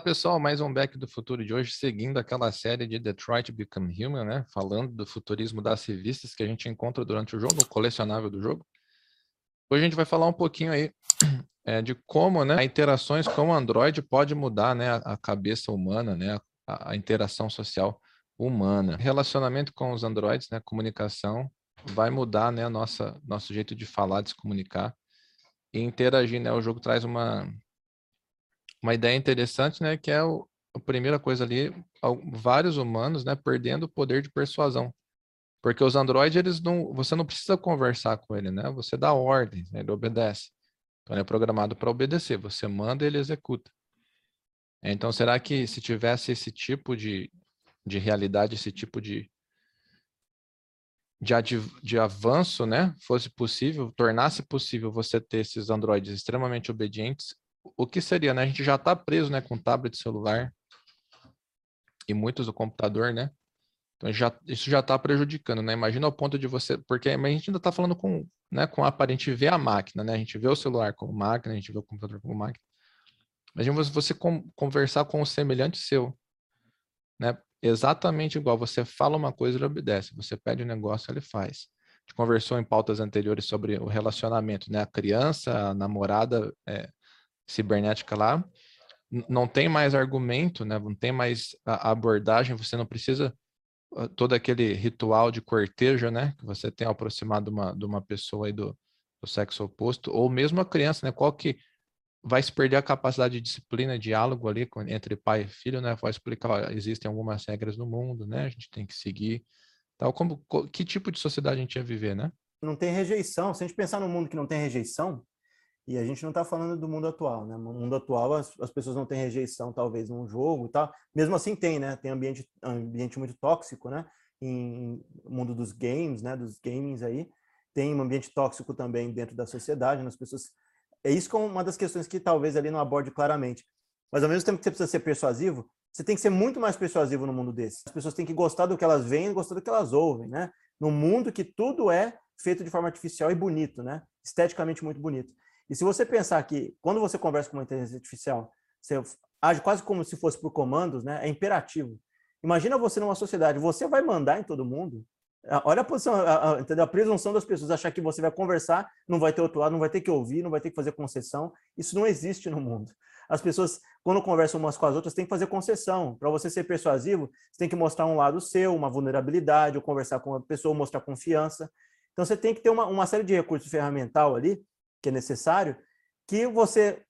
Pessoal, mais um Back do Futuro de hoje, seguindo aquela série de Detroit Become Human, né? Falando do futurismo das revistas que a gente encontra durante o jogo, no colecionável do jogo. Hoje a gente vai falar um pouquinho aí é, de como, né, interações com o Android pode mudar, né, a, cabeça humana, né, a, a, interação social humana. Relacionamento com os Androids, né, comunicação, vai mudar, né, nossa nosso jeito de falar, de se comunicar e interagir, né? O jogo traz uma uma ideia interessante, né, que é o, a primeira coisa ali, vários humanos, né, perdendo o poder de persuasão. Porque os androides, eles não, você não precisa conversar com ele, né? Você dá ordens, né? ele obedece. Então ele é programado para obedecer, você manda, ele executa. Então será que se tivesse esse tipo de, de realidade, esse tipo de, de, de avanço, né, fosse possível, tornasse possível você ter esses androides extremamente obedientes, o que seria, né? A gente já está preso, né, com tablet celular e muitos do computador, né? Então já, isso já está prejudicando, né? Imagina o ponto de você, porque a gente ainda está falando com, né, com a gente vê a máquina, né? A gente vê o celular como máquina, a gente vê o computador como máquina. Imagina você, conversar com o semelhante seu, né? Exatamente igual. Você fala uma coisa, ele obedece. Você pede um negócio, ele faz. Conversou em pautas anteriores sobre o relacionamento, né? A criança, a namorada, é, cibernética lá, não tem mais argumento, né? não tem mais a abordagem, você não precisa ah, todo aquele ritual de cortejo, né? Que você tem de uma, de uma pessoa aí do, do sexo oposto, ou mesmo a criança, né? Qual que vai se perder a capacidade de disciplina, diálogo ali entre pai e filho, né? Vai explicar, ó, existem algumas regras no mundo, né? A gente tem que seguir. Tal como que tipo de sociedade a gente ia viver, né? Não tem rejeição. Se a gente pensar no mundo que não tem rejeição, e a gente não está falando do mundo atual, né? No mundo atual as, as, pessoas não têm rejeição, talvez, num jogo e tal. Mesmo assim tem, né? Tem ambiente, ambiente muito tóxico, né? Em mundo dos games, né? Dos gamings aí. Tem um ambiente tóxico também dentro da sociedade, nas pessoas... É isso que é uma das questões que talvez ali não aborde claramente. Mas ao mesmo tempo que você precisa ser persuasivo, você tem que ser muito mais persuasivo no mundo desse. As pessoas têm que gostar do que elas veem gostar do que elas ouvem, né? Num mundo que tudo é feito de forma artificial e bonito, né? Esteticamente muito bonito. E se você pensar que quando você conversa com uma inteligência artificial, você age quase como se fosse por comandos, né? É imperativo. Imagina você numa sociedade, você vai mandar em todo mundo. Olha a posição, a, a, entendeu? a presunção das pessoas achar que você vai conversar, não vai ter outro lado, não vai ter que ouvir, não vai ter que fazer concessão. Isso não existe no mundo. As pessoas, quando conversam umas com as outras, têm que fazer concessão. Para você ser persuasivo, você tem que mostrar um lado seu, uma vulnerabilidade, ou conversar com a pessoa, mostrar confiança. Então, você tem que ter uma, uma série de recursos ferramental ali que é necessário, que você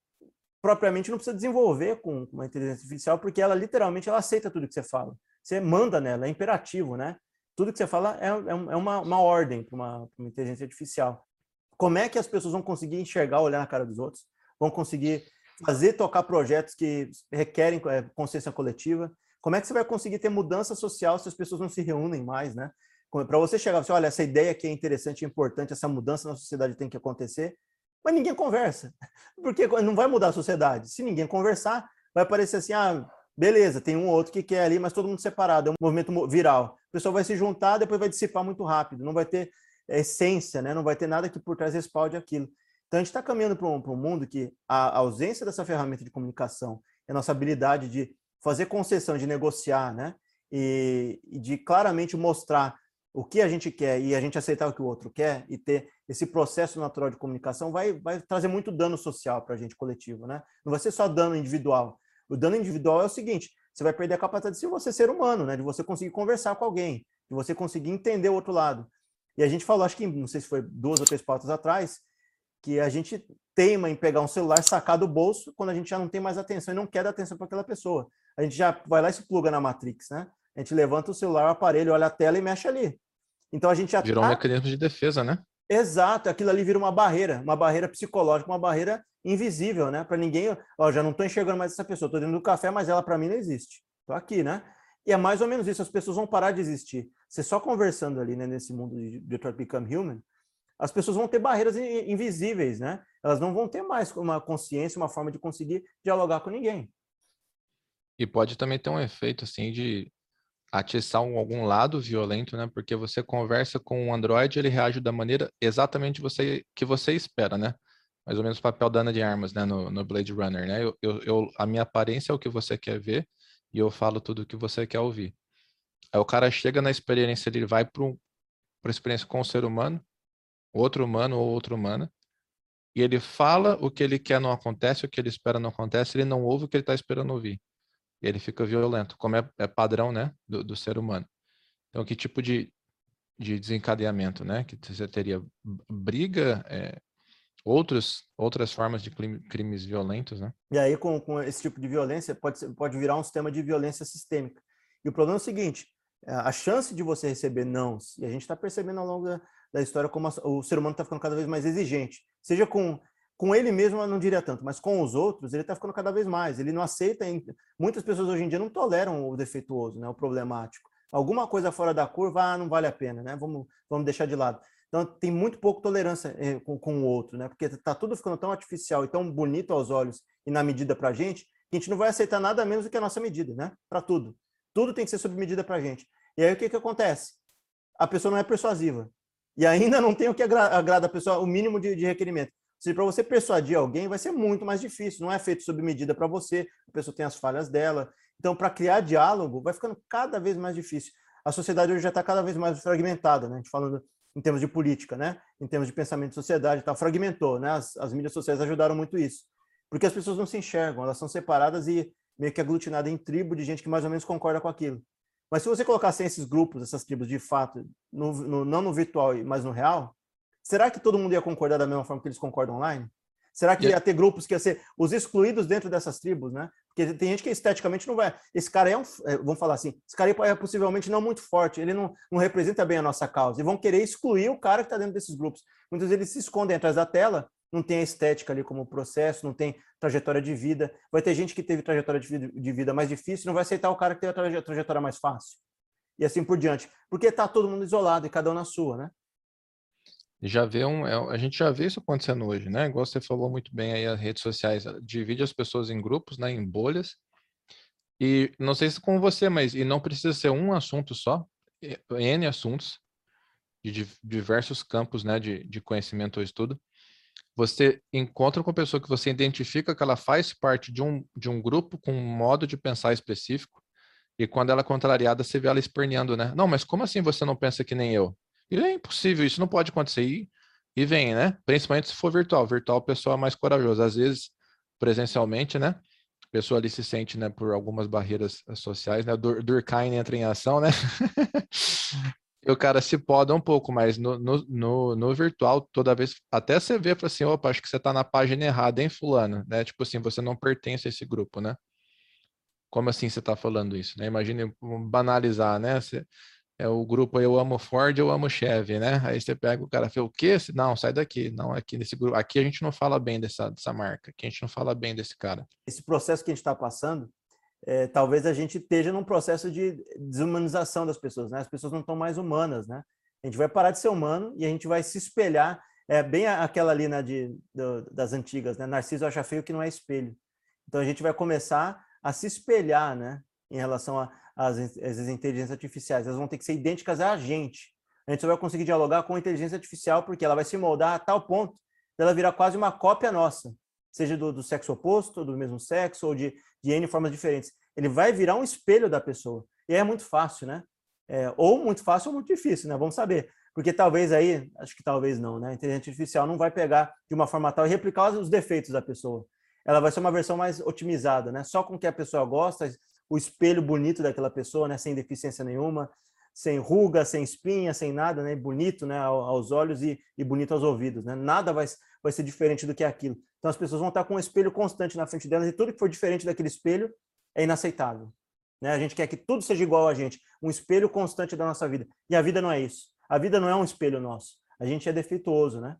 propriamente não precisa desenvolver com uma inteligência artificial, porque ela literalmente ela aceita tudo que você fala. Você manda nela, é imperativo, né? Tudo que você fala é, é, é uma, uma ordem para uma, uma inteligência artificial. Como é que as pessoas vão conseguir enxergar, olhar na cara dos outros? Vão conseguir fazer tocar projetos que requerem é, consciência coletiva? Como é que você vai conseguir ter mudança social se as pessoas não se reúnem mais, né? Para você chegar e assim, olha, essa ideia aqui é interessante, é importante, essa mudança na sociedade tem que acontecer, mas ninguém conversa. Porque não vai mudar a sociedade. Se ninguém conversar, vai parecer assim, ah, beleza, tem um ou outro que quer ali, mas todo mundo separado, é um movimento viral. O pessoal vai se juntar, depois vai dissipar muito rápido, não vai ter essência, né? não vai ter nada que por trás respalde aquilo. Então a gente está caminhando para um, um, mundo que a ausência dessa ferramenta de comunicação, a nossa habilidade de fazer concessão, de negociar, né? E, e de claramente mostrar o que a gente quer e a gente aceitar o que o outro quer e ter esse processo natural de comunicação vai, vai trazer muito dano social para a gente coletivo, né? Não vai ser só dano individual. O dano individual é o seguinte: você vai perder a capacidade de você ser humano, né? De você conseguir conversar com alguém, de você conseguir entender o outro lado. E a gente falou, acho que não sei se foi duas ou três pautas atrás, que a gente teima em pegar um celular, sacar do bolso, quando a gente já não tem mais atenção e não quer dar atenção para aquela pessoa. A gente já vai lá e se pluga na Matrix, né? A gente levanta o celular, o aparelho, olha a tela e mexe ali. Então a gente já virou tá... um mecanismo de defesa, né? Exato, aquilo ali vira uma barreira, uma barreira psicológica, uma barreira invisível, né? Para ninguém, ó, já não estou enxergando mais essa pessoa, estou dentro do café, mas ela para mim não existe. Estou aqui, né? E é mais ou menos isso, as pessoas vão parar de existir. Você só conversando ali, né, nesse mundo de Detroit Become Human, as pessoas vão ter barreiras invisíveis, né? Elas não vão ter mais uma consciência, uma forma de conseguir dialogar com ninguém. E pode também ter um efeito assim de atiçar um, algum lado violento, né? Porque você conversa com o Android, ele reage da maneira exatamente você, que você espera, né? mais ou menos o papel da Ana de Armas, né, no, no Blade Runner, né? Eu, eu, eu, a minha aparência é o que você quer ver e eu falo tudo o que você quer ouvir. Aí o cara chega na experiência, ele vai para a experiência com o ser humano, outro humano ou outra humana, e ele fala o que ele quer não acontece, o que ele espera não acontece, ele não ouve o que ele está esperando ouvir. E ele fica violento, como é, é padrão, né, do, do, ser humano. Então, que tipo de, de desencadeamento, né, que você teria briga, é, outros, outras formas de crimes violentos, né? E aí, com, com esse tipo de violência, pode, ser, pode virar um sistema de violência sistêmica. E o problema é o seguinte, a chance de você receber não, e a gente está percebendo ao longo da, da história como a, o ser humano está ficando cada vez mais exigente, seja com com ele mesmo eu não diria tanto, mas com os outros ele está ficando cada vez mais. Ele não aceita. Muitas pessoas hoje em dia não toleram o defeituoso, né, o problemático. Alguma coisa fora da curva, ah, não vale a pena, né? Vamos, vamos deixar de lado. Então tem muito pouco tolerância eh, com, com o outro, né? Porque está tudo ficando tão artificial e tão bonito aos olhos e na medida para a gente que a gente não vai aceitar nada menos do que a nossa medida, né? Para tudo. Tudo tem que ser sob medida para a gente. E aí o que, que acontece? A pessoa não é persuasiva. E ainda não tem o que agra agrada a pessoa, o mínimo de, de requerimento seja, para você persuadir alguém vai ser muito mais difícil, não é feito sob medida para você, a pessoa tem as falhas dela. Então, para criar diálogo, vai ficando cada vez mais difícil. A sociedade hoje já está cada vez mais fragmentada, né? A gente falando em termos de política, né? Em termos de pensamento de sociedade, tá fragmentou, né? As, as mídias sociais ajudaram muito isso, porque as pessoas não se enxergam, elas são separadas e meio que aglutinadas em tribo de gente que mais ou menos concorda com aquilo. Mas se você colocasse esses grupos, essas tribos de fato, no, no, não no virtual, mas no real, Será que todo mundo ia concordar da mesma forma que eles concordam online? Será que ia ter grupos que ia ser os excluídos dentro dessas tribos, né? Porque tem gente que esteticamente não vai. Esse cara é um. É, vamos falar assim, esse cara é possivelmente não muito forte, ele não, não representa bem a nossa causa. E vão querer excluir o cara que está dentro desses grupos. Muitas vezes eles se escondem atrás da tela, não tem a estética ali como processo, não tem trajetória de vida. Vai ter gente que teve trajetória de vida, de vida mais difícil, não vai aceitar o cara que teve a trajetória mais fácil. E assim por diante. Porque está todo mundo isolado e cada um na sua, né? Já vê um, é, a gente já vê isso acontecendo hoje, né? Igual você falou muito bem aí, as redes sociais divide as pessoas em grupos, né? Em bolhas. E não sei se com você, mas e não precisa ser um assunto só, N assuntos de diversos campos, né? De, de conhecimento ou estudo. Você encontra com a pessoa que você identifica que ela faz parte de um, de um grupo com um modo de pensar específico. E quando ela é contrariada, você vê ela esperneando, né? Não, mas como assim você não pensa que nem eu? E é impossível, isso não pode acontecer. E, e vem, né? Principalmente se for virtual. Virtual, o pessoal é mais corajoso. Às vezes, presencialmente, né? A pessoa ali se sente, né, por algumas barreiras sociais, né? Dur Durkheim entra em ação, né? e o cara se poda um pouco, mas no, no, no, no virtual, toda vez, até você vê, fala assim, opa, acho que você está na página errada, hein, fulano? Né? Tipo assim, você não pertence a esse grupo, né? Como assim você está falando isso? Né? Imagine banalizar, né? Você, é o grupo Eu Amo Ford, Eu Amo Chevy, né? Aí você pega o cara e fala, o quê? Não, sai daqui. Não, aqui nesse grupo, aqui a gente não fala bem dessa, dessa marca, aqui a gente não fala bem desse cara. Esse processo que a gente está passando, é, talvez a gente esteja num processo de desumanização das pessoas, né? As pessoas não estão mais humanas, né? A gente vai parar de ser humano e a gente vai se espelhar, é bem aquela ali né, de, do, das antigas, né? Narciso acha feio que não é espelho. Então a gente vai começar a se espelhar, né? Em relação a, as, as inteligências artificiais, elas vão ter que ser idênticas a gente. A gente só vai conseguir dialogar com a inteligência artificial porque ela vai se moldar a tal ponto dela virar quase uma cópia nossa, seja do, do sexo oposto, do mesmo sexo, ou de, de N formas diferentes. Ele vai virar um espelho da pessoa. E é muito fácil, né? É, ou muito fácil ou muito difícil, né? Vamos saber. Porque talvez aí, acho que talvez não, né? A inteligência artificial não vai pegar de uma forma tal e replicar os defeitos da pessoa. Ela vai ser uma versão mais otimizada, né? Só com o que a pessoa gosta, o espelho bonito daquela pessoa, né, sem deficiência nenhuma, sem ruga, sem espinha, sem nada, né, bonito, né, aos olhos e, e bonito aos ouvidos, né? Nada vai, vai ser diferente do que aquilo. Então as pessoas vão estar com um espelho constante na frente delas e tudo que for diferente daquele espelho é inaceitável. Né? A gente quer que tudo seja igual a gente, um espelho constante da nossa vida. E a vida não é isso. A vida não é um espelho nosso. A gente é defeituoso, né?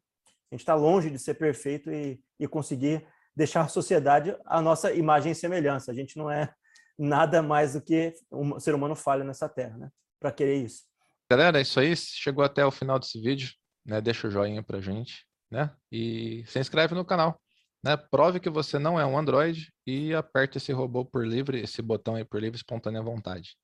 A gente está longe de ser perfeito e, e conseguir deixar a sociedade a nossa imagem e semelhança. A gente não é nada mais do que um ser humano falha nessa terra, né? Para querer isso. Galera, é isso aí. Chegou até o final desse vídeo, né? Deixa o joinha pra gente, né? E se inscreve no canal, né? Prove que você não é um Android e aperte esse robô por livre, esse botão aí por livre espontânea vontade.